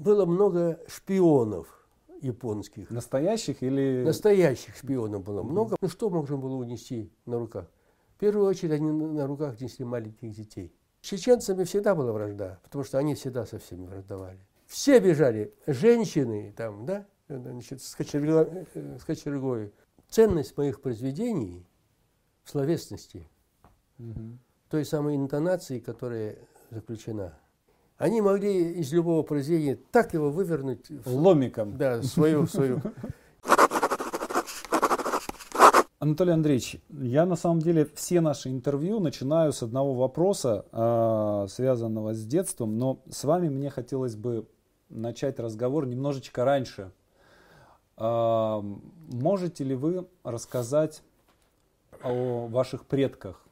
было много шпионов японских. Настоящих или... Настоящих шпионов было много. Ну что можно было унести на руках? В первую очередь они на руках несли маленьких детей. С чеченцами всегда была вражда, потому что они всегда со всеми враждовали. Все бежали, женщины там, да, значит, с, э, с кочергой. Ценность моих произведений в словесности, угу. той самой интонации, которая заключена. Они могли из любого произведения так его вывернуть. Ломиком. Да, свою, свою. Анатолий Андреевич, я на самом деле все наши интервью начинаю с одного вопроса, а, связанного с детством, но с вами мне хотелось бы начать разговор немножечко раньше. А, можете ли вы рассказать о ваших предках?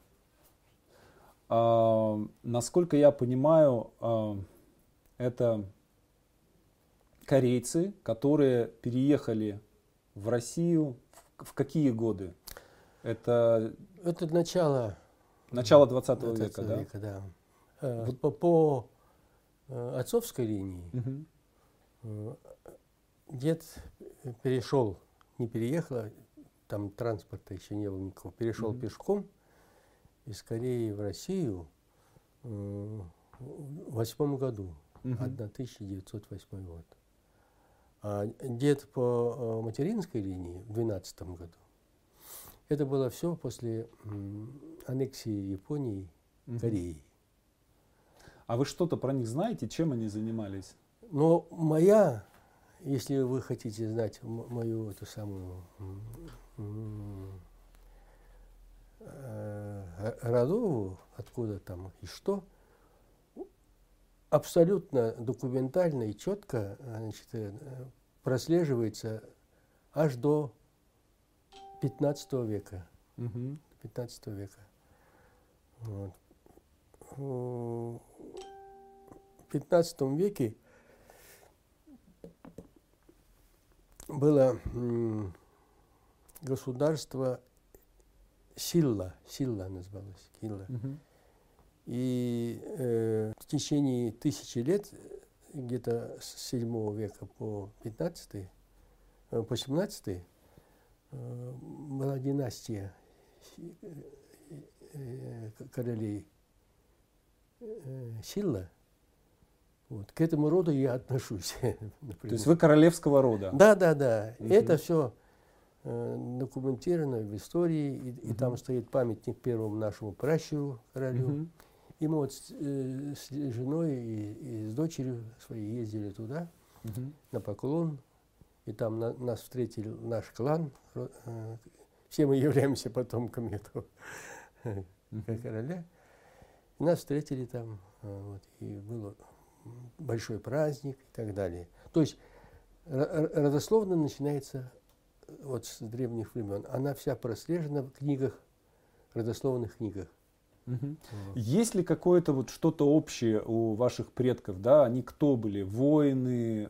Насколько я понимаю, это корейцы, которые переехали в Россию в какие годы? Это, это начало, начало 20 века, да? века, да. Э, вот. По, по э, отцовской линии угу. дед перешел, не переехал, а там транспорта еще не было никакого, перешел угу. пешком из Кореи в Россию в восьмом году, угу. 1908 год. А дед по материнской линии в 12 году это было все после аннексии Японии угу. Кореи. А вы что-то про них знаете? Чем они занимались? Но моя, если вы хотите знать мою эту самую э, родовую, откуда там и что, абсолютно документально и четко значит, э, прослеживается аж до 15 века. Угу. 15 века. Вот. В 15 веке было государство Силла, Силла называлось, Килла. Угу. И э, в течение тысячи лет, где-то с 7 века по 15, э, по 17, Э, была династия э, э, королей Силла. Вот. К этому роду я отношусь. То есть вы королевского рода? Да, да, да. Угу. Это все документировано в истории, и, и там стоит памятник первому нашему пращуру королю. Угу. И мы вот с, с женой и, и с дочерью своей ездили туда на поклон и там на, нас встретил наш клан. Э, все мы являемся потомками этого короля. И нас встретили там, э, вот, и был большой праздник и так далее. То есть родословно начинается э, вот с древних времен. Она вся прослежена в книгах, родословных книгах. Угу. Есть ли какое-то вот что-то общее у ваших предков, да? Они кто были? Воины,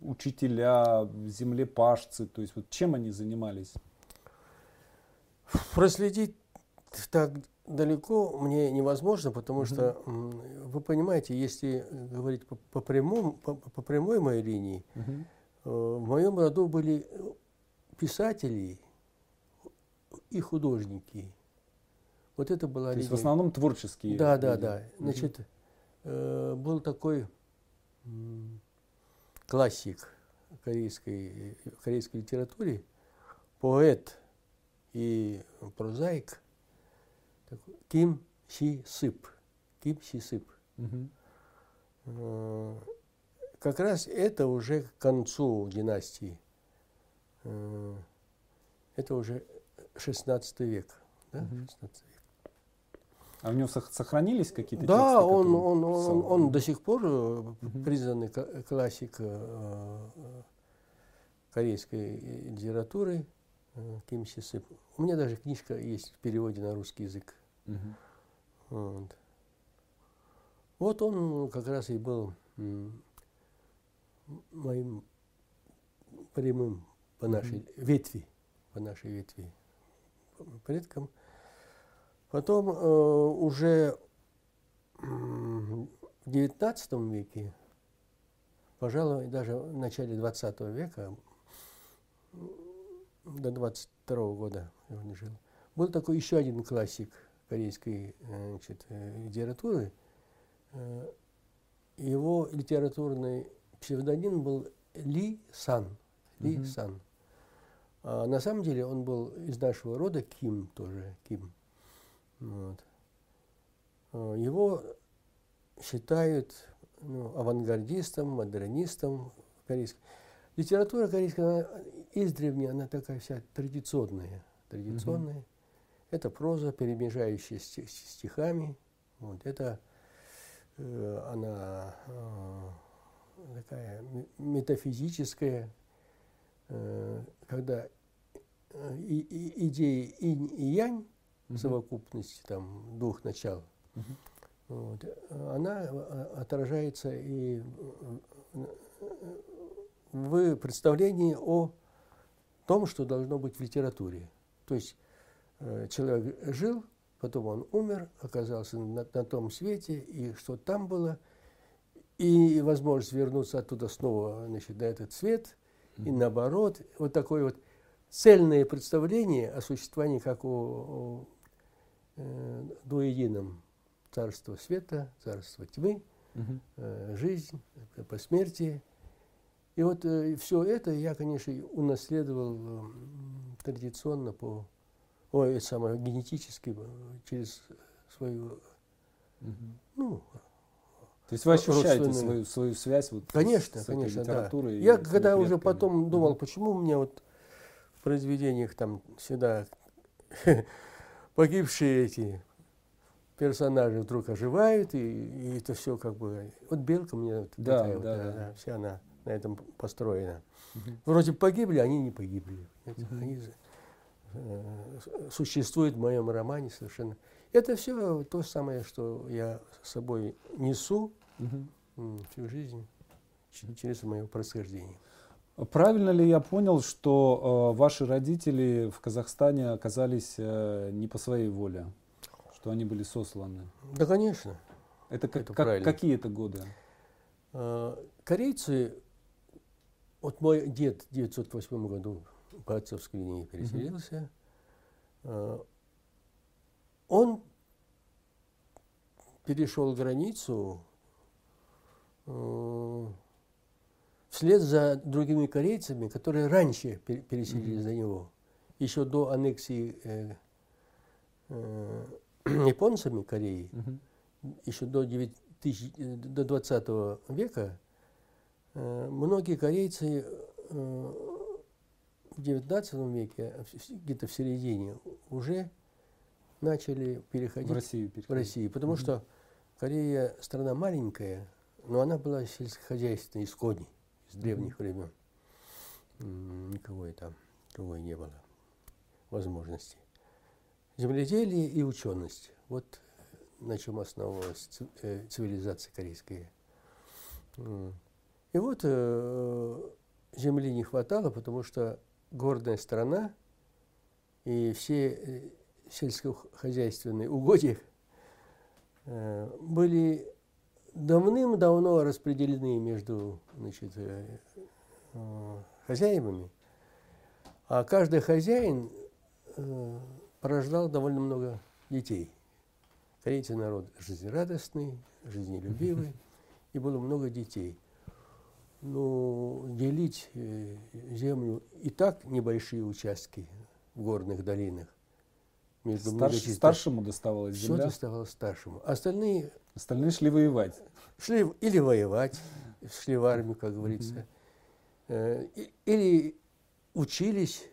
учителя, землепашцы, то есть вот чем они занимались? Проследить так далеко мне невозможно, потому угу. что вы понимаете, если говорить по, по, прямому, по, по прямой моей линии, угу. в моем роду были писатели и художники. Вот это была То есть в основном творческие. Да, да, да. Значит, э, был такой классик корейской, корейской литературе, поэт и прозаик Ким Си Сып. Ким Си Сып. Угу. Как раз это уже к концу династии. Э, это уже 16 век. Да? Угу. 16 век. А у него сохранились какие-то да, тексты? Да, он, он, он, он, он до сих пор угу. признанный классик э, корейской литературы Ким Си Сып. У меня даже книжка есть в переводе на русский язык. Угу. Вот. вот он как раз и был моим прямым по нашей угу. ветви, по нашей ветви предкам. Потом э, уже в XIX веке пожалуй, даже в начале 20 века, до 22 года он жил, был такой еще один классик корейской значит, литературы. Его литературный псевдоним был Ли Сан. Ли mm-hmm. Сан. А на самом деле он был из нашего рода Ким тоже, Ким. Вот. А, его считают ну, авангардистом, модернистом корейской. Литература корейская, она издревле, она такая вся традиционная. Традиционная. Mm-hmm. Это проза, перемежающая стих, стихами. Вот. Это э, она э, такая метафизическая, когда э, и, и, идеи инь и янь, угу. совокупности там, двух начал, вот, она э, отражается и в представлении о том, что должно быть в литературе. То есть человек жил, потом он умер, оказался на, на том свете, и что там было, и возможность вернуться оттуда снова значит, на этот свет, и наоборот, вот такое вот цельное представление о существовании как о, о э, двуедином царство света, царство тьмы, угу. э, жизнь, посмертие. И вот э, все это я, конечно, унаследовал э, традиционно по, ой, самое, генетически, э, через свою, угу. ну, то есть вы ощущаете свою, свою связь вот конечно, с, конечно, литературой? Да. Я когда уже потом думал, почему у меня вот в произведениях там всегда погибшие эти персонажи вдруг оживают, и, и это все как бы... Вот Белка мне вот да, такая да, вот, да, да. вся она на этом построена. Угу. Вроде погибли, они не погибли. Угу. Они э, существуют в моем романе совершенно. Это все то самое, что я с собой несу угу. всю жизнь через мое происхождение. Правильно ли я понял, что э, ваши родители в Казахстане оказались э, не по своей воле, что они были сосланы? Да, конечно. Это, как, это как, какие это годы? Э, корейцы, вот мой дед в 1908 году по отцовской линии переселился. Угу. Он перешел границу э, вслед за другими корейцами, которые раньше переселились mm-hmm. за него, еще до аннексии э, э, японцами Кореи, mm-hmm. еще до, 9 тысяч, до 20 века, э, многие корейцы э, в 19 веке, где-то в середине, уже начали переходить в Россию, переходить. в Россию потому mm-hmm. что Корея страна маленькая, но она была сельскохозяйственной исходней с древних времен. Никого там другой не было возможности. Земледелие и ученость. Вот на чем основывалась э, цивилизация корейская. И вот э, земли не хватало, потому что гордая страна и все э, сельскохозяйственные угодья э, были давным-давно распределены между значит, э, э, хозяевами, а каждый хозяин порождал довольно много детей. Корейцы народ жизнерадостный, жизнелюбивый, и было много детей. Но делить землю и так небольшие участки в горных долинах между Старш, Старшему доставалось земля? Все доставалось старшему. Остальные... Остальные шли воевать? Шли или воевать, шли в армию, как говорится. Mm-hmm. Или учились,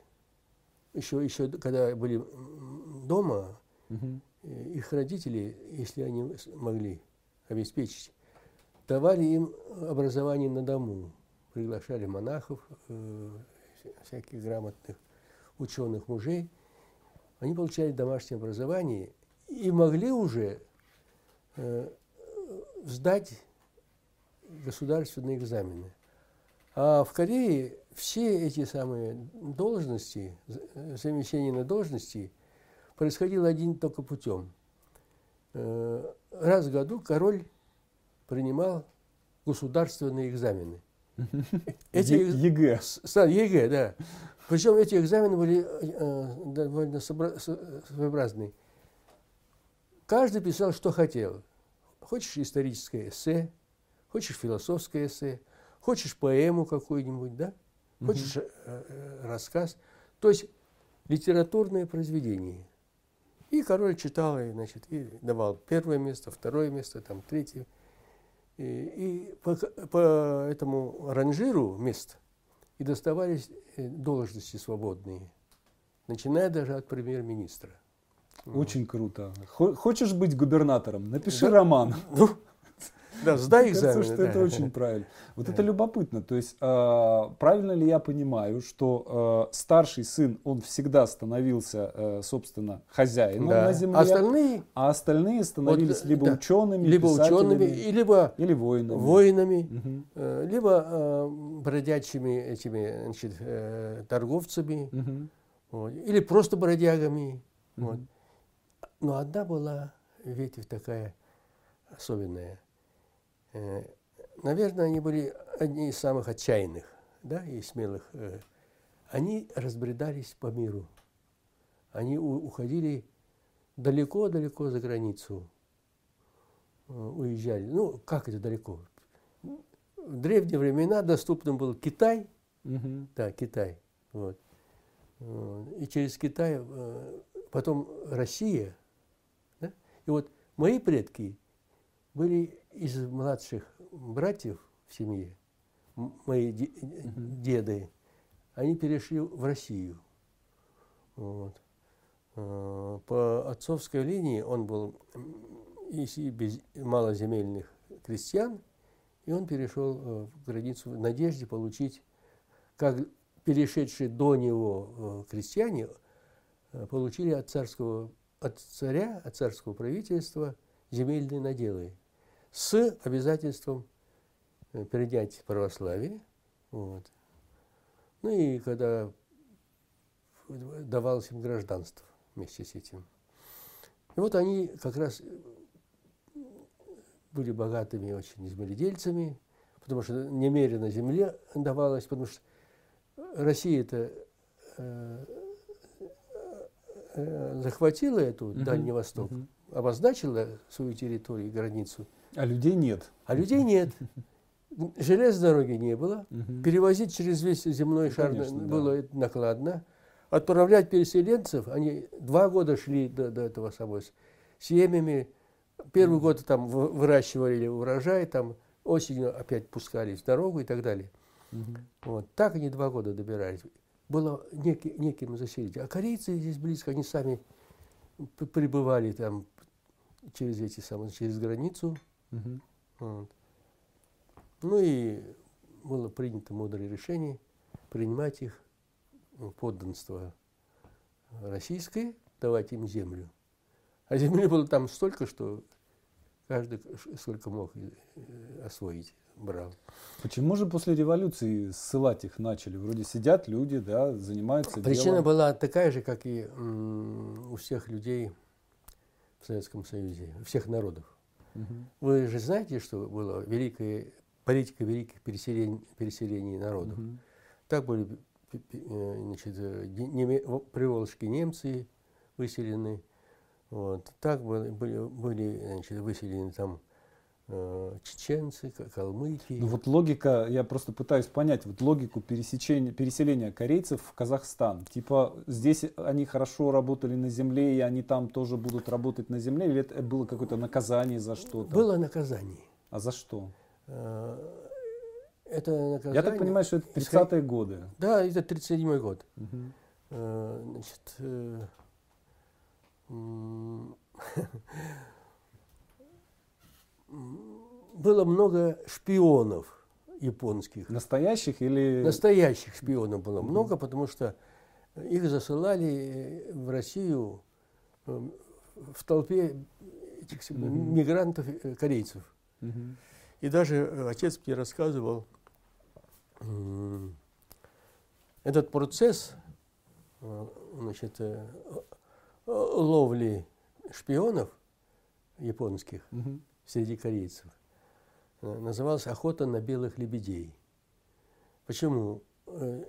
еще, еще когда были дома, mm-hmm. их родители, если они могли обеспечить, давали им образование на дому. Приглашали монахов, э, всяких грамотных ученых мужей – они получали домашнее образование и могли уже э, сдать государственные экзамены. А в Корее все эти самые должности, замещение на должности происходило один только путем. Э, раз в году король принимал государственные экзамены. Эти ЕГЭ. ЕГЭ, да. Причем эти экзамены были э, довольно своеобразные. Каждый писал, что хотел. Хочешь историческое эссе, хочешь философское эссе, хочешь поэму какую-нибудь, да? Хочешь угу. рассказ. То есть литературное произведение. И король читал, и, значит, и давал первое место, второе место, там, третье. И, и по, по этому ранжиру мест и доставались э, должности свободные, начиная даже от премьер-министра. Очень круто. Хочешь быть губернатором? Напиши да? роман. Ну, да, сдай экзамен. Кажется, что это очень правильно. Вот это любопытно. То есть, э, правильно ли я понимаю, что э, старший сын, он всегда становился, э, собственно, хозяином на земле, а остальные, а остальные становились вот, либо учеными, либо учеными, либо или воинами, воинами э, либо э, бродячими этими значит, э, торговцами, вот, или просто бродягами. Вот. Но одна была ветвь такая особенная. Э, наверное, они были одни из самых отчаянных да, и смелых. Э. Они разбредались по миру. Они уходили далеко-далеко за границу. Э, уезжали. Ну, как это далеко? В древние времена доступным был Китай. Угу. Да, Китай. Вот. И через Китай, потом Россия. Да? И вот мои предки были из младших братьев в семье, мои деды, они перешли в Россию. Вот. А, по отцовской линии он был из малоземельных крестьян, и он перешел э, в границу в надежде получить, как перешедшие до него э, крестьяне, э, получили от царского, от царя, от царского правительства земельные наделы с обязательством э, принять православие. Вот. Ну и когда давалось им гражданство вместе с этим. И вот они как раз были богатыми очень земледельцами, потому что немерено земле давалось, потому что Россия это э, э, захватила эту Дальний Восток, обозначила свою территорию, границу, а людей нет. А людей нет. Железной дороги не было. Угу. Перевозить через весь земной шар Конечно, было да. накладно. Отправлять переселенцев, они два года шли до, до этого самого семьями. Первый год там выращивали урожай, там осенью опять пускались в дорогу и так далее. Угу. Вот. Так они два года добирались. Было неки, неким заселить. А корейцы здесь близко, они сами прибывали там через эти самые, через границу. Угу. Вот. Ну и было принято мудрое решение принимать их в подданство российское, давать им землю. А земли было там столько, что каждый сколько мог э, освоить брал. Почему же после революции ссылать их начали? Вроде сидят люди, да, занимаются Причина делом. была такая же, как и у всех людей в Советском Союзе, у всех народов. Угу. Вы же знаете, что была великая политика великих переселений, переселений народов. Угу. Так были э, значит, неме, приволжские немцы выселены, вот. так были, были, значит, выселены там э, чеченцы, калмыки. Ну вот логика, я просто пытаюсь понять, вот логику пересечения, переселения корейцев в Казахстан. Типа здесь они хорошо работали на земле, и они там тоже будут работать на земле, или это было какое-то наказание за что-то? Было наказание. А за что? Э, это наказание... Я так понимаю, что это 30-е годы. Да, это 37-й год. Угу. Значит, было много шпионов японских. Настоящих или... Настоящих шпионов было mm-hmm. много, потому что их засылали в Россию эм, в толпе этих mm-hmm. мигрантов, э, корейцев. Mm-hmm. И даже э, отец мне рассказывал, этот процесс э, значит, ловли шпионов японских, mm-hmm среди корейцев. Э, называлась «Охота на белых лебедей». Почему? Э,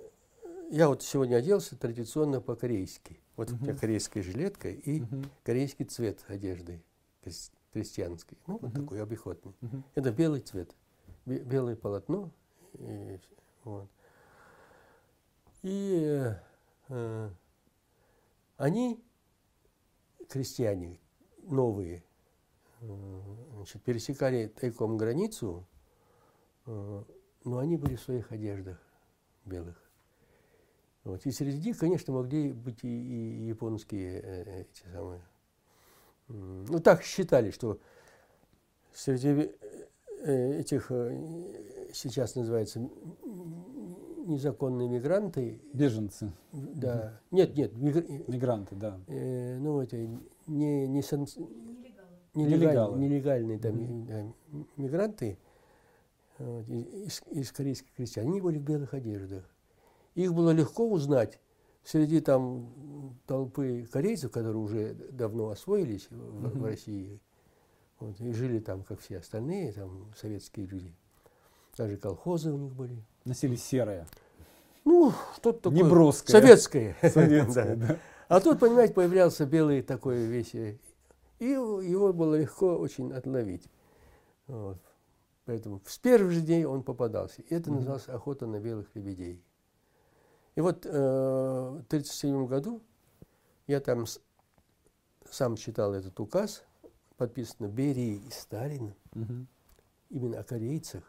я вот сегодня оделся традиционно по-корейски. Вот uh-huh. у меня корейская жилетка и uh-huh. корейский цвет одежды крестьянской. Ну, вот такой обиходный. Uh-huh. Это белый цвет. Белое полотно. И, вот. и э, э, они, крестьяне новые, значит, пересекали тайком границу, э, но они были в своих одеждах белых. Вот. И среди них, конечно, могли быть и, и японские э, эти самые. Ну, так считали, что среди э, этих, э, сейчас называется, незаконные мигранты. Беженцы. Да. Нет, нет. Мигр... Мигранты, да. Э, ну, это не, не сан... нелегалы. нелегальные да, угу. да, мигранты вот, из, из корейских крестьян. Они были в белых одеждах. Их было легко узнать среди там толпы корейцев, которые уже давно освоились в, uh-huh. в России вот, и жили там, как все остальные, там советские люди. Даже колхозы у них были. Носили серое. Ну, что-то такое. Неброское. Советское. Советское, да. А тут, понимаете, появлялся белый такой весь, и его было легко очень отловить. Вот. Поэтому с первых же дней он попадался. И это называлось охота на белых лебедей. И вот э, в 1937 году я там с, сам читал этот указ, подписано Берией и Сталиным, угу. именно о корейцах,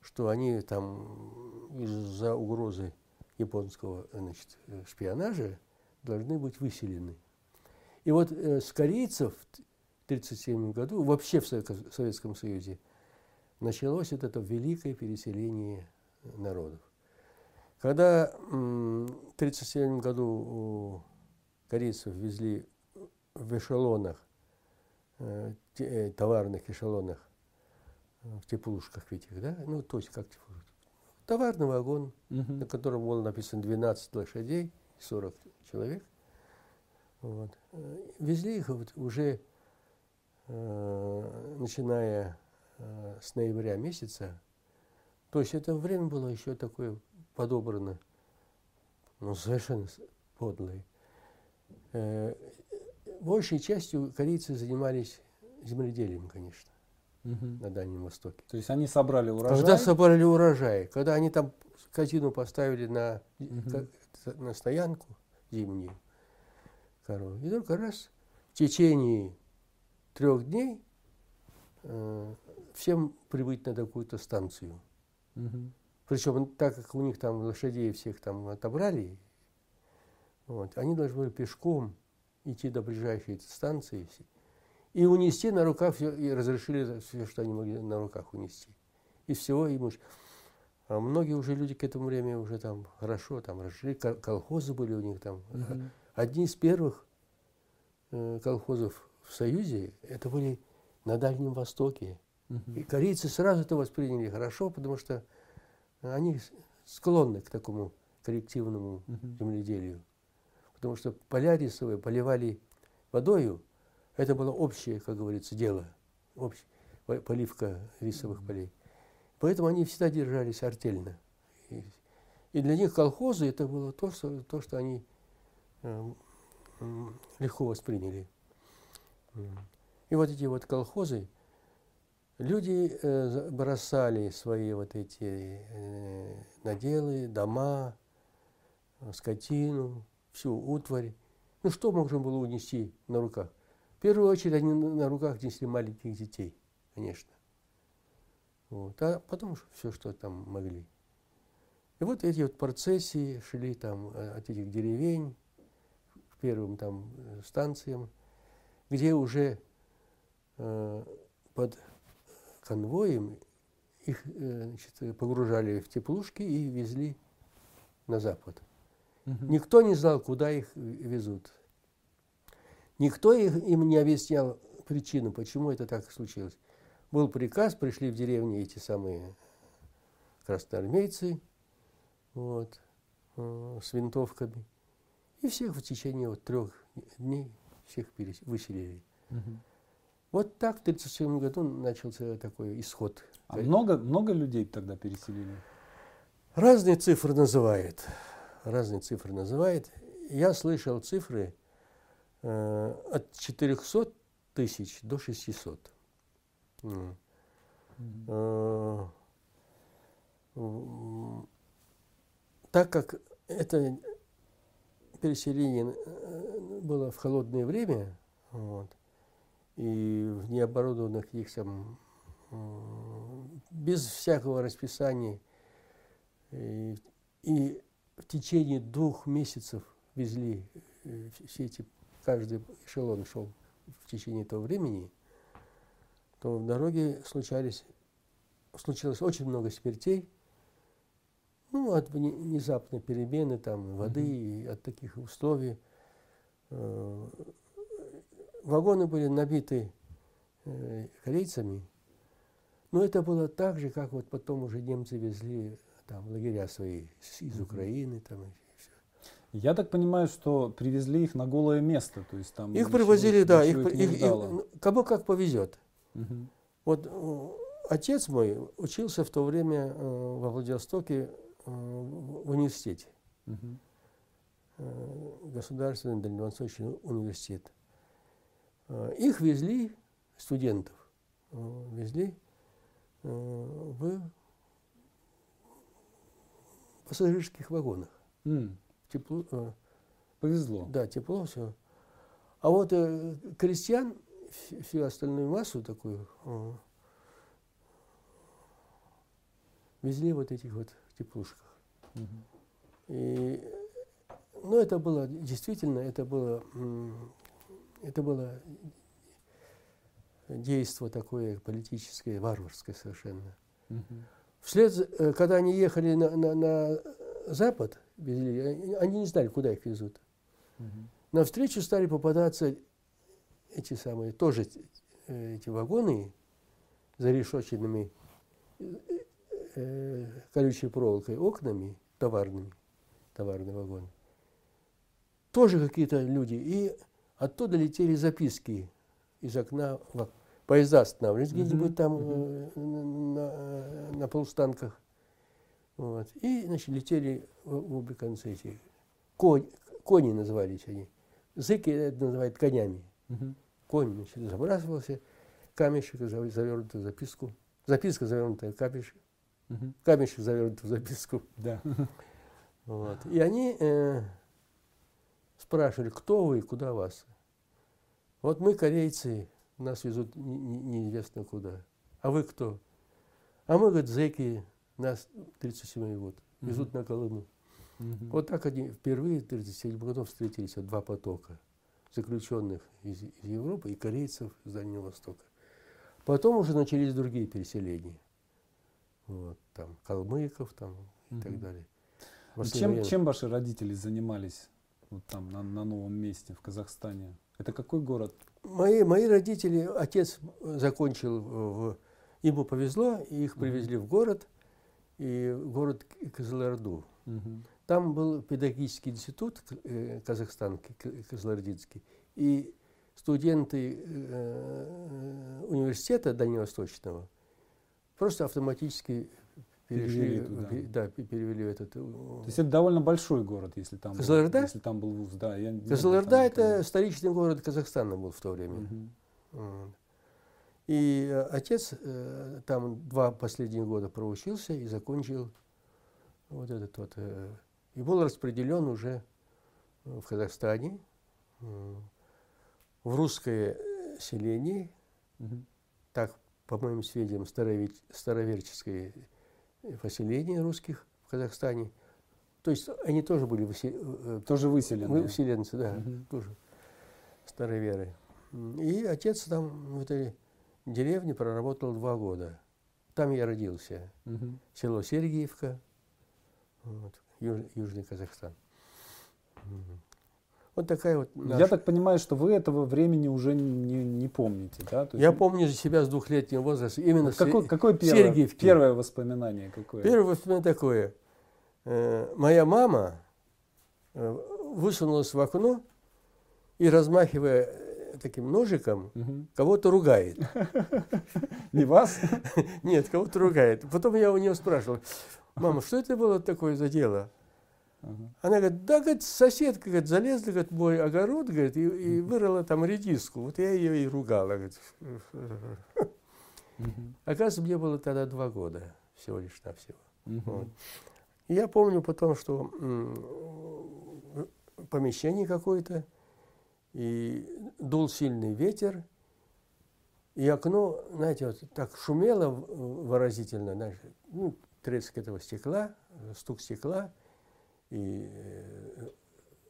что они там из-за угрозы японского значит, шпионажа должны быть выселены. И вот э, с корейцев в 1937 году, вообще в Советском Союзе, началось вот это великое переселение народов. Когда в 1937 году корейцев везли в эшелонах, э, э, товарных эшелонах, э, в теплушках этих, да, ну, то есть как теплушка. Товарный вагон, угу. на котором было написано 12 лошадей, 40 человек. Вот. Везли их вот уже, э, начиная э, с ноября месяца. То есть это время было еще такое подобраны, ну, совершенно подлые. Э, большей частью корейцы занимались земледелием, конечно, угу. на Дальнем Востоке. То есть они собрали урожай? Когда собрали урожай, когда они там скотину поставили на, угу. на стоянку зимнюю, корову, и только раз в течение трех дней э, всем прибыть на какую-то станцию. Угу. Причем, так как у них там лошадей всех там отобрали, вот, они должны были пешком идти до ближайшей станции и унести на руках все, и разрешили все, что они могли на руках унести. Из всего имущества. А многие уже люди к этому времени уже там хорошо там разжили, колхозы были у них там. Угу. Одни из первых э, колхозов в Союзе, это были на Дальнем Востоке. Угу. И корейцы сразу это восприняли хорошо, потому что они склонны к такому коллективному угу. земледелию. Потому что поля рисовые поливали водою, это было общее, как говорится, дело, общее, поливка рисовых полей. Поэтому они всегда держались артельно. И, и для них колхозы это было то, что, то, что они легко восприняли. И вот эти вот колхозы, Люди э, бросали свои вот эти э, наделы, дома, скотину, всю утварь. Ну что можно было унести на руках? В первую очередь они на руках несли маленьких детей, конечно. Вот. А потом все, что там могли. И вот эти вот процессии шли там э, от этих деревень первым там э, станциям, где уже э, под конвоем, их э, значит, погружали в теплушки и везли на запад. Угу. Никто не знал, куда их везут. Никто их, им не объяснял причину, почему это так случилось. Был приказ, пришли в деревню эти самые красноармейцы вот, э, с винтовками. И всех в течение вот, трех дней всех выселили. Угу. Вот так в 1937 году начался такой исход. А много, много людей тогда переселили? Разные цифры называет. Разные цифры называет. Я слышал цифры э, от 400 тысяч до 600. Mm. Mm. Э, так как это переселение э, было в холодное время, вот, и в необорудованных их там, без всякого расписания, и, и в течение двух месяцев везли э, все эти, каждый эшелон шел в течение этого времени, то в дороге случались, случилось очень много смертей, ну, от внезапной перемены там, воды mm-hmm. и от таких условий. Э, вагоны были набиты э, корейцами, но это было так же, как вот потом уже немцы везли там лагеря свои из Украины там и все. Я так понимаю, что привезли их на голое место, то есть там. Их ничего, привозили, да, их, их, их, кому как повезет. Угу. Вот э, отец мой учился в то время во Владивостоке в университете. Угу. Э, Государственный Дальневосточный университет. Э, их везли, студентов, э, везли э, в пассажирских вагонах. Mm. Тепло. Э, Повезло. Да, тепло, все. А вот э, крестьян, всю остальную массу такую, э, везли вот этих вот теплушках. И, ну, это было, действительно, это было, это было действие такое политическое, варварское совершенно. Вслед, э, когда они ехали на, на, на запад, везли, они не знали, куда их везут. Угу. Навстречу стали попадаться эти самые, тоже э, эти вагоны зарешоченными э, колючей проволокой окнами товарными, товарные вагоны. Тоже какие-то люди. И оттуда летели записки из окна поезда останавливались где-нибудь там э, на, на полустанках. Вот. И, значит, летели в, в обе концы эти. Конь, кони назывались они. Зыки это называют конями. Угу. Конь, значит, забрасывался, камешек завернутый в записку. Записка завернутая в камешек. Угу. Камешек завернутый в записку. Да. Вот. И они э, спрашивали, кто вы и куда вас. Вот мы, корейцы, нас везут неизвестно куда. А вы кто? А мы, говорит, зэки, нас 37 год, везут mm-hmm. на Колыму. Mm-hmm. Вот так они впервые в 37 году встретились, вот два потока заключенных из, из Европы и корейцев из Дальнего Востока. Потом уже начались другие переселения. Вот, там, калмыков там, и mm-hmm. так далее. Чем, чем ваши родители занимались вот там, на, на новом месте в Казахстане? Это какой город? Мои, мои родители, отец закончил, в, ему повезло, и их привезли угу. в город, и город Кызылорду. Угу. Там был педагогический институт э, Казахстан, Кызылординский, и студенты э, университета Дальневосточного просто автоматически перешли, перевели туда. да, перевели этот. Э, То есть это довольно большой город, если там, Кызылорда? Был, если там был вуз, да. Я Кызылорда это никогда. столичный город Казахстана был в то время. Угу. И э, отец э, там два последних года проучился и закончил вот этот вот. И был распределен уже в Казахстане, в русское селение, угу. так, по моим сведениям, староверческое поселений русских в Казахстане. То есть они тоже были высе... Э, тоже выселены. Выселенцы, да, угу. тоже старой веры. И отец там в этой деревне проработал два года. Там я родился. Угу. Село Сергиевка, вот, Юж, Южный Казахстан. Угу. Вот такая вот наша... Я так понимаю, что вы этого времени уже не, не помните, да? То есть... Я помню себя с двухлетнего возраста. Именно вот какое, какое первое, Сергиевки. первое воспоминание какое? Первое воспоминание такое. Э, моя мама э, высунулась в окно и, размахивая э, таким ножиком, угу. кого-то ругает. Не вас? Нет, кого-то ругает. Потом я у нее спрашивал, мама, что это было такое за дело? Она говорит, да, говорит, соседка, говорит, залезла, говорит, в мой огород, говорит, и, и вырыла там редиску. Вот я ее и ругала, говорит. Оказывается, мне было тогда два года всего лишь навсего. Вот. Я помню потом, что помещение какое-то, и дул сильный ветер, и окно, знаете, вот так шумело выразительно, знаешь, ну, треск этого стекла, стук стекла, и э,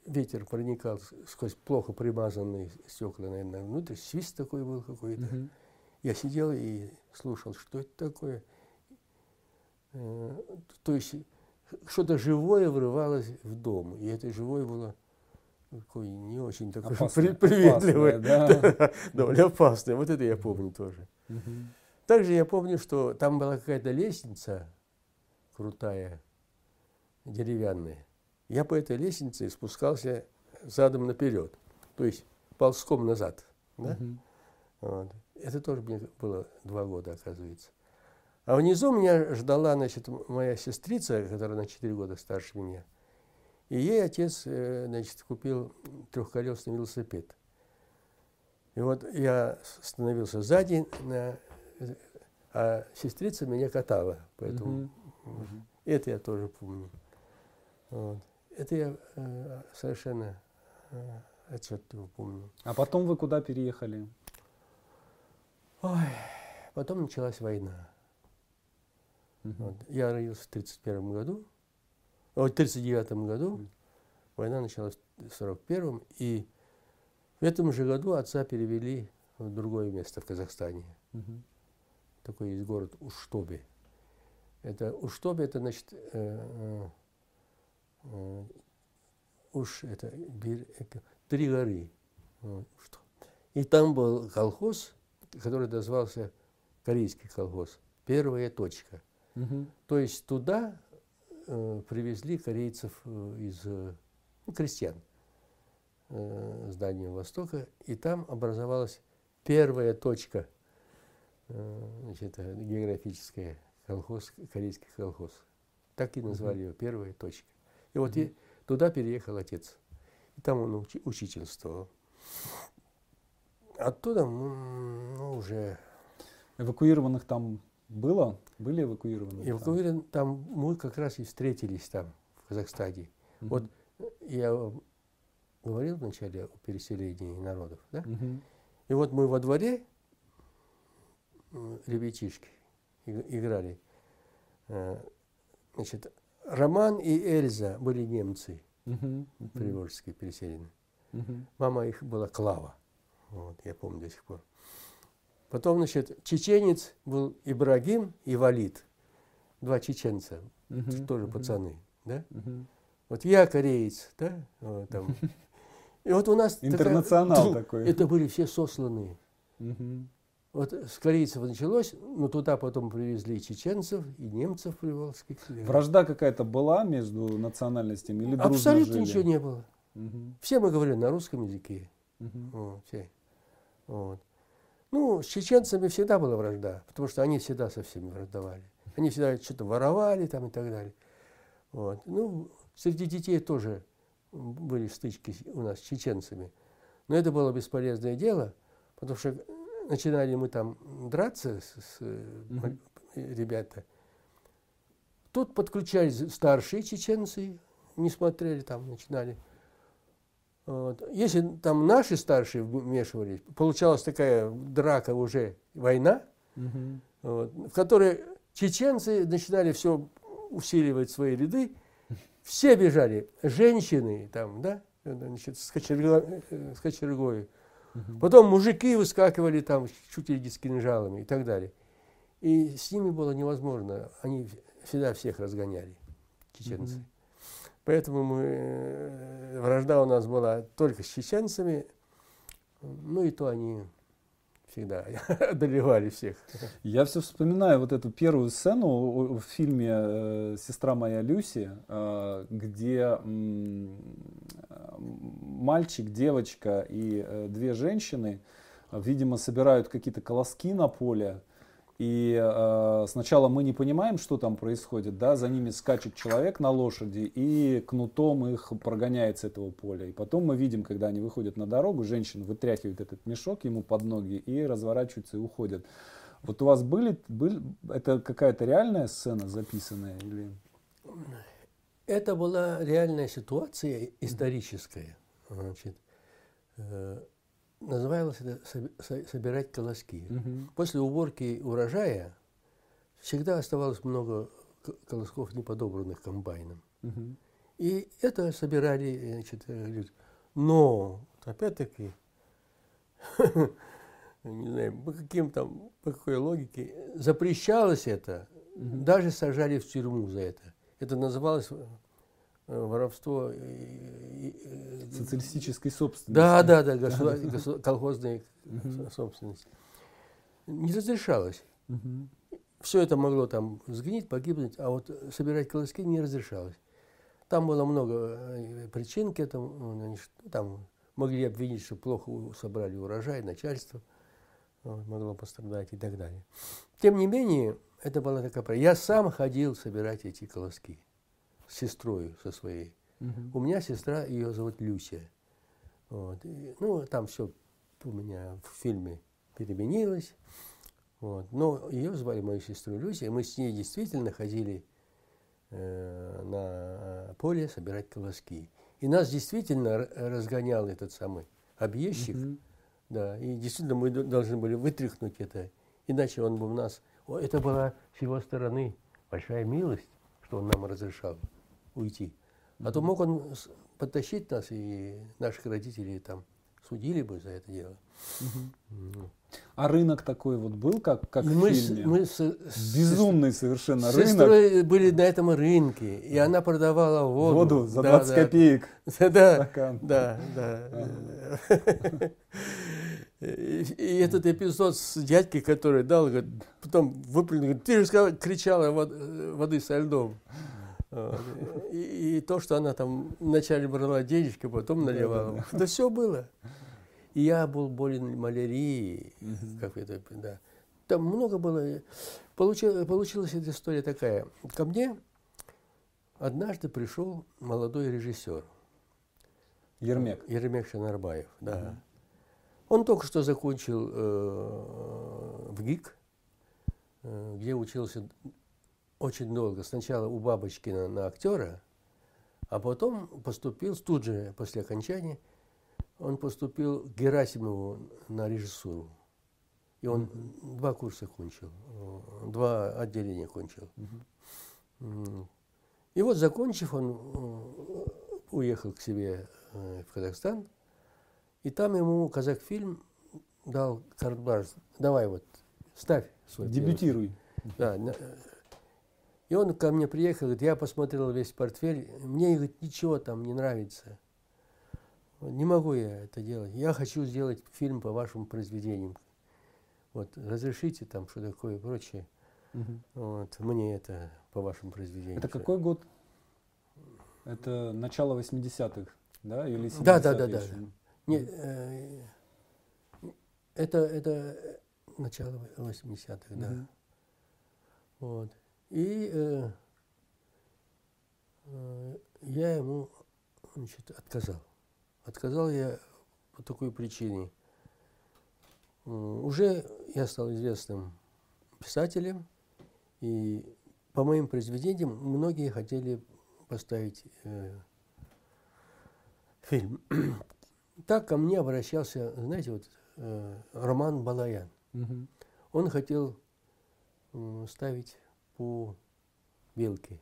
ветер проникал сквозь плохо примазанные стекла, наверное, внутрь, свист такой был какой-то. Uh-huh. Я сидел и слушал, что это такое. Э, то есть что-то живое врывалось в дом, и это живое было такой не очень такой опасное, приветливый, опасное, да. довольно опасное. Вот это я помню тоже. Угу. Также я помню, что там была какая-то лестница крутая, деревянная. Я по этой лестнице спускался задом наперед, то есть ползком назад. Да? Угу. Вот. Это тоже мне было два года, оказывается. А внизу меня ждала, значит, моя сестрица, которая на 4 года старше меня. И ей отец, э, значит, купил трехколесный велосипед. И вот я становился сзади, на, а сестрица меня катала. Поэтому угу. это я тоже помню. Вот. Это я э, совершенно э, отчетливо помню. А потом вы куда переехали? Ой, потом началась война. Угу. Вот. Я родился в 1931 году, в 1939 году, угу. война началась в 1941, и в этом же году отца перевели в другое место в Казахстане. Угу. Такой есть город Уштобе. Это Уштобе, это значит э, э, уж это э, три горы. Что. И там был колхоз, который назывался корейский колхоз. Первая точка. Угу. То есть туда э, привезли корейцев э, из э, ну, крестьян э, с Дальнего Востока, и там образовалась первая точка, э, значит, географическая колхоз, корейский колхоз. Так и назвали угу. ее первая точка. И вот угу. и туда переехал отец. И там он учи, учительствовал. Оттуда ну, уже... Эвакуированных там было? Были эвакуированы? Эвакуированы там? там, мы как раз и встретились там, в Казахстане. Угу. Вот я говорил вначале о переселении народов, да? Угу. И вот мы во дворе, ребятишки, играли. Э, значит, Роман и Эльза были немцы, угу. приволжские переселены. Угу. Мама их была Клава. Вот, я помню до сих пор. Потом, значит, чеченец был Ибрагим и Валид. Два чеченца, uh-huh, тоже uh-huh. пацаны, да? Uh-huh. Вот я кореец, да? Вот, там. И вот у нас... Интернационал такая, такой. Это были все сосланные. Uh-huh. Вот с корейцев началось, но туда потом привезли чеченцев, и немцев приволжских. Вражда какая-то была между национальностями или Абсолютно жили? ничего не было. Угу. Все мы говорили на русском языке. Угу. Вот, все. Вот. Ну, с чеченцами всегда была вражда, потому что они всегда со всеми враждовали. Они всегда что-то воровали там и так далее. Вот. Ну, среди детей тоже были стычки у нас с чеченцами. Но это было бесполезное дело, потому что начинали мы там драться с, с mm-hmm. ребята. Тут подключались старшие чеченцы, не смотрели там, начинали вот. Если там наши старшие вмешивались, получалась такая драка уже, война, угу. вот, в которой чеченцы начинали все усиливать свои ряды, все бежали, женщины там, да, значит, с, с кочергой. Угу. Потом мужики выскакивали там чуть ли не с кинжалами и так далее. И с ними было невозможно, они всегда всех разгоняли, чеченцы. Угу. Поэтому мы, э, вражда у нас была только с чеченцами, ну и то они всегда одолевали всех. Я все вспоминаю вот эту первую сцену в фильме э, «Сестра моя Люси», э, где мальчик, девочка и две женщины, видимо, собирают какие-то колоски на поле, и э, сначала мы не понимаем, что там происходит, да, за ними скачет человек на лошади и кнутом их прогоняет с этого поля. И потом мы видим, когда они выходят на дорогу, женщина вытряхивает этот мешок ему под ноги и разворачивается и уходит. Вот у вас были, были это какая-то реальная сцена записанная или? Это была реальная ситуация историческая. Значит, э, называлось это собирать колоски. Угу. После уборки урожая всегда оставалось много колосков, неподобранных комбайном. Угу. И это собирали значит, люди. Но, опять-таки, не знаю, по каким там, по какой логике, запрещалось это, угу. даже сажали в тюрьму за это. Это называлось Э, воровство социалистической собственности. Да, да, да, государ... колхозной собственности. Не разрешалось. Все это могло там сгнить, погибнуть, а вот собирать колоски не разрешалось. Там было много э, причин к этому. Ну, там могли обвинить, что плохо собрали урожай, начальство могло пострадать и так далее. Тем не менее, это была такая... Я сам ходил собирать эти колоски с сестрой со своей. Угу. У меня сестра, ее зовут Люся. Вот. И, ну, там все у меня в фильме переменилось. Вот. Но ее звали мою сестру Люся, и мы с ней действительно ходили э, на поле собирать колоски. И нас действительно разгонял этот самый объездчик. Угу. Да, и действительно мы должны были вытряхнуть это, иначе он бы у нас... Это была с его стороны большая милость, что он нам разрешал уйти. А то мог он подтащить нас, и наших родителей там судили бы за это дело. Угу. А рынок такой вот был, как, как мы в фильме? С, мы с, Безумный совершенно с рынок. были на этом рынке, и она продавала воду. Воду за 20 да, копеек. Да, стакан. да, да. И этот эпизод с дядькой, который дал, потом выплюнул, ты же сказал, кричала воды со льдом. И, и то, что она там вначале брала денежки, потом наливала. Да, все было. И я был болен малярией, как это, да. Там много было. Получилась, получилась эта история такая. Ко мне однажды пришел молодой режиссер. Ермек. Ермек Шанарбаев, да. Он только что закончил э, в ГИК, э, где учился очень долго. Сначала у Бабочкина на актера, а потом поступил, тут же после окончания, он поступил к Герасимову на режиссуру. И он mm-hmm. два курса кончил, два отделения кончил. Mm-hmm. И вот закончив, он э, уехал к себе э, в Казахстан, и там ему казахфильм дал карт давай вот, ставь свой Дебютируй. Первый. Да, и он ко мне приехал, говорит, я посмотрел весь портфель, мне говорит, ничего там не нравится. Не могу я это делать. Я хочу сделать фильм по вашим произведениям. Вот, разрешите там, что такое и прочее. Угу. Вот, мне это по вашим произведениям. Это какой год? Это начало 80-х, да? Или 70 да, да, да, да. Не, э, это, это начало 80-х, угу. да. Вот. И э, э, я ему значит, отказал. Отказал я по такой причине. Уже я стал известным писателем, и по моим произведениям многие хотели поставить э, фильм. Так ко мне обращался, знаете, вот э, Роман Балаян. Угу. Он хотел э, ставить по вилке.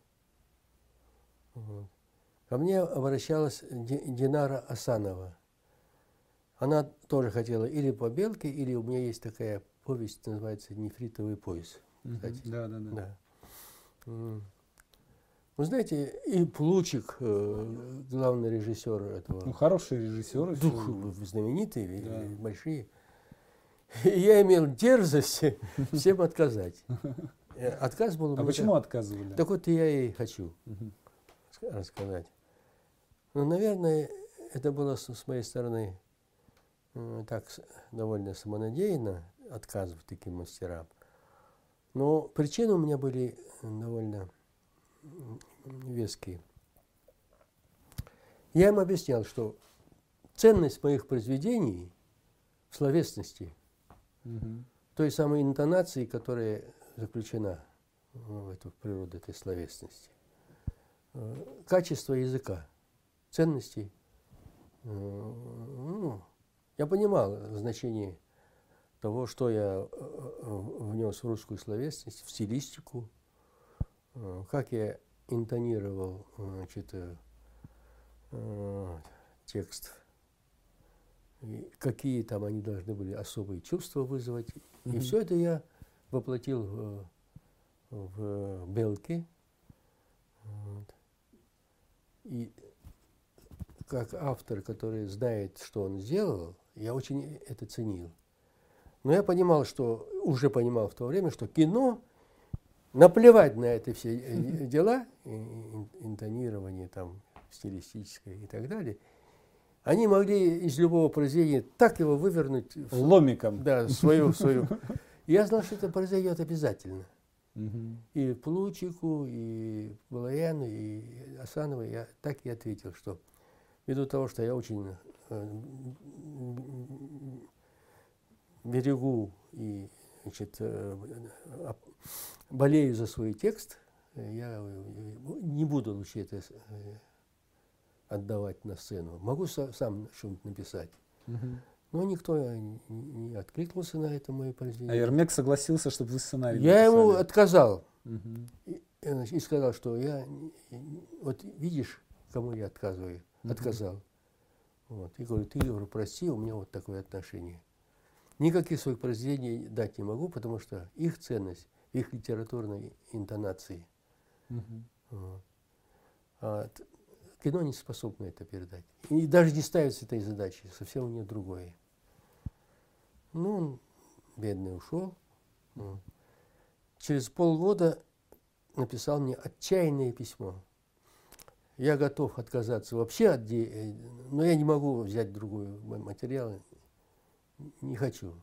Ко мне обращалась Динара Асанова. Она тоже хотела или по белке, или у меня есть такая повесть, называется «Нефритовый пояс». Кстати. Да, да, да. да. Вы знаете, и Плучик, э, главный режиссер этого. Ну, хороший режиссер. Дух знаменитые, да. большие. И я имел дерзость всем отказать. Э, отказ был... А почему отказывали? Так вот я и хочу угу. рассказать. Ну, наверное, это было с, моей стороны э, так довольно самонадеянно, отказывать таким мастерам. Но причины у меня были довольно веские. Я им объяснял, что ценность моих произведений в словесности, угу. той самой интонации, которая заключена в эту природу этой словесности, э, качество языка, ценностей. Э, ну, я понимал значение того, что я э, внес в русскую словесность, в стилистику, как я интонировал значит, текст, и какие там они должны были особые чувства вызвать. Mm-hmm. И все это я воплотил в, в белке. Вот. И как автор, который знает, что он сделал, я очень это ценил. Но я понимал, что уже понимал в то время, что кино наплевать на это все э, дела, интонирование там стилистическое и так далее, они могли из любого произведения так его вывернуть. Ломиком. Да, свою, свою. Я знал, что это произойдет обязательно. И Плучику, и Балаяну, и Асанову я так и ответил, что ввиду того, что я очень э, берегу и значит, э, болею за свой текст, я не буду лучше это э, отдавать на сцену. Могу сам что-нибудь написать. Но никто не откликнулся на это мое произведение. А Ермек согласился, чтобы вы сценарий Я написали. ему отказал. Угу. И, и сказал, что я, вот видишь, кому я отказываю, угу. отказал. Вот. И говорю, ты, говорю, прости, у меня вот такое отношение. Никаких своих произведений дать не могу, потому что их ценность, их литературной интонации. Угу. Вот. А кино не способно это передать. И даже не ставится этой задачи, совсем у нее другое. Ну, он, бедный, ушел. Через полгода написал мне отчаянное письмо. Я готов отказаться вообще от де... но я не могу взять другой материал. Не хочу.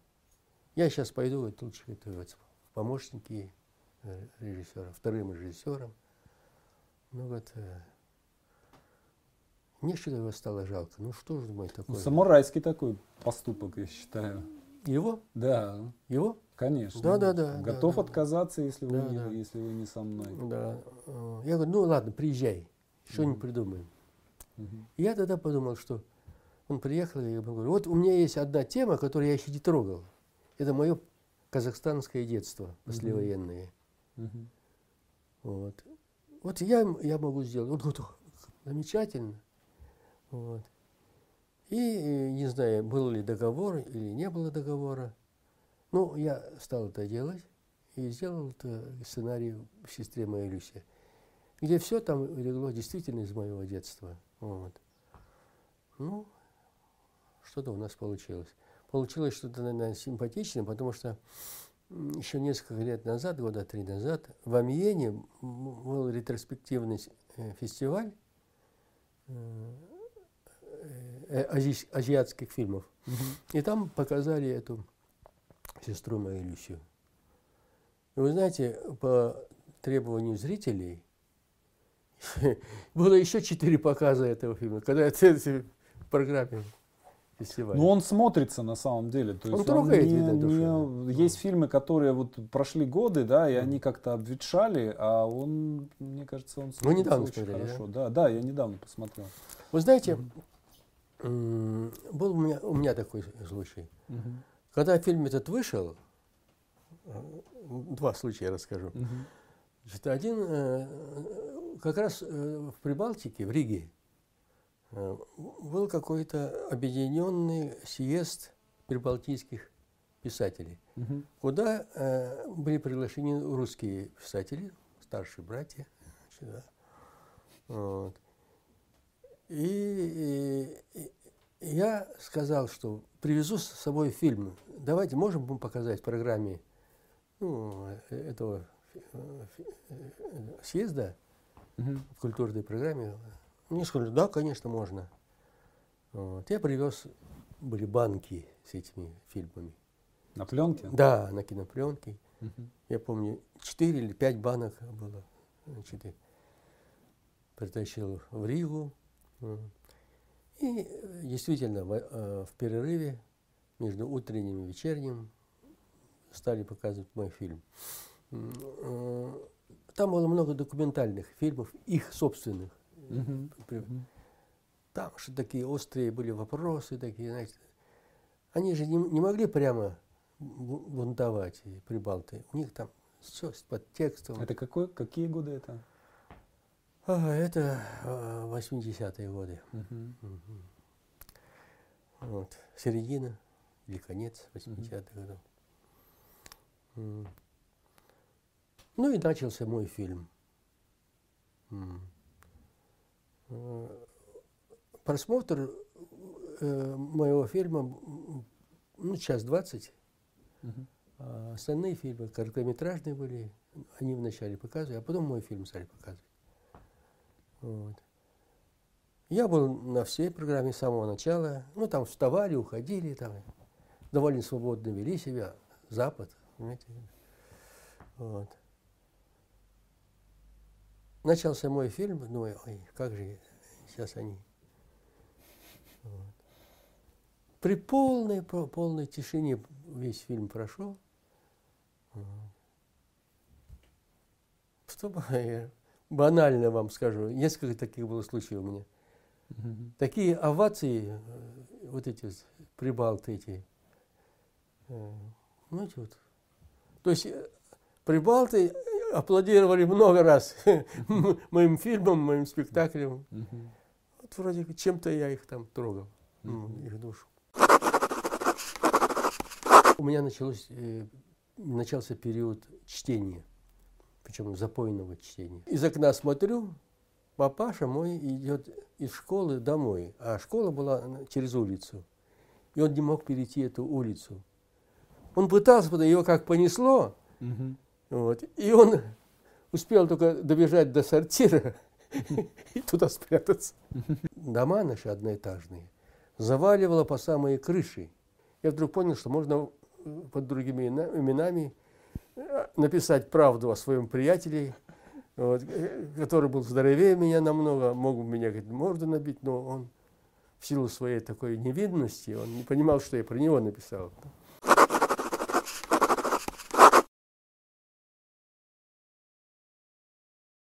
Я сейчас пойду вот лучше это, в помощники э, режиссера, вторым режиссером. Ну вот, э, мне что-то его стало жалко. Ну что же мой такой? Ну, самурайский такой поступок, я считаю. Его? Да. Его? Конечно. Да, да, да. Готов да, отказаться, если, да, вы не, да. если вы не со мной. Да. Я говорю, ну ладно, приезжай, что-нибудь mm придумаем. Mm-hmm. Я тогда подумал, что он приехал, и я говорю, вот у меня есть одна тема, которую я еще не трогал. Это мое казахстанское детство послевоенное. Mm-hmm. Вот. Вот я, я могу сделать. Он говорит, замечательно. Вот. И э, не знаю, был ли договор или не было договора. Ну, я стал это делать и сделал это сценарий «Сестре моей Люсе», где все там легло действительно из моего детства. Вот. Ну, что-то у нас получилось. Получилось что-то, наверное, симпатичное, потому что еще несколько лет назад, года три назад, в Амьене был ретроспективный э, фестиваль Э, ази, азиатских фильмов. Угу. И там показали эту сестру мою Люсю. И вы знаете, по требованию зрителей было еще четыре показа этого фильма, когда это в программе фестиваля. Ну, он смотрится на самом деле. То он есть трогает, он не, видно, душу. Не, есть фильмы, которые вот прошли годы, да, и mm. они как-то обветшали, а он, мне кажется, он смотрится недавно очень смотрели, хорошо. Да? да, да, я недавно посмотрел. Вы знаете, mm был у меня, у меня такой случай. Угу. Когда фильм этот вышел, э, два случая расскажу. Угу. Значит, один э, как раз э, в Прибалтике, в Риге, был какой-то объединенный съезд прибалтийских писателей, угу. куда были приглашены русские писатели, старшие братья. Значит, да. вот. И, и, я сказал, что привезу с собой фильм. Давайте, можем мы показать в программе ну, этого съезда, угу. в культурной программе. Мне сказали, да, конечно, можно. Вот. Я привез, были банки с этими фильмами. На пленке? Да, на кинопленке. Угу. Я помню, четыре или пять банок было. Значит, притащил в Ригу. И действительно, в, э, в перерыве между утренним и вечерним стали показывать мой фильм. Э, там было много документальных фильмов, их собственных. Mm-hmm. Там что такие острые были вопросы, такие, знаете. Они же не, не могли прямо бунтовать, прибалты. У них там все с подтекстом. Это какой, какие годы это? А, это 80-е годы. Uh-huh. Uh-huh. Вот. Середина или конец 80-х uh-huh. годов. Uh. Ну и начался мой фильм. Uh. Просмотр э, моего фильма, ну, час двадцать. Uh-huh. А остальные фильмы короткометражные были, они вначале показывали, а потом мой фильм стали показывать. Вот. Я был на всей программе с самого начала. Ну, там вставали, уходили, там довольно свободно вели себя. Запад, понимаете. Вот. Начался мой фильм, думаю, ой, как же сейчас они. Вот. При полной, полной тишине весь фильм прошел. Чтобы банально вам скажу, несколько таких было случаев у меня. Угу. Такие овации, э, вот эти прибалты эти, э, ну эти вот. То есть э, прибалты аплодировали много раз моим фильмам, моим спектаклям. Вот вроде чем-то я их там трогал, их душу. У меня началось, начался период чтения причем запойного чтения. Из окна смотрю, папаша мой идет из школы домой, а школа была через улицу. И он не мог перейти эту улицу. Он пытался, потом его как понесло, угу. вот, и он успел только добежать до сортира и туда спрятаться. Дома наши одноэтажные заваливало по самые крыши. Я вдруг понял, что можно под другими именами написать правду о своем приятеле, вот, который был здоровее меня намного, мог бы меня говорит, морду набить, но он в силу своей такой невинности, он не понимал, что я про него написал.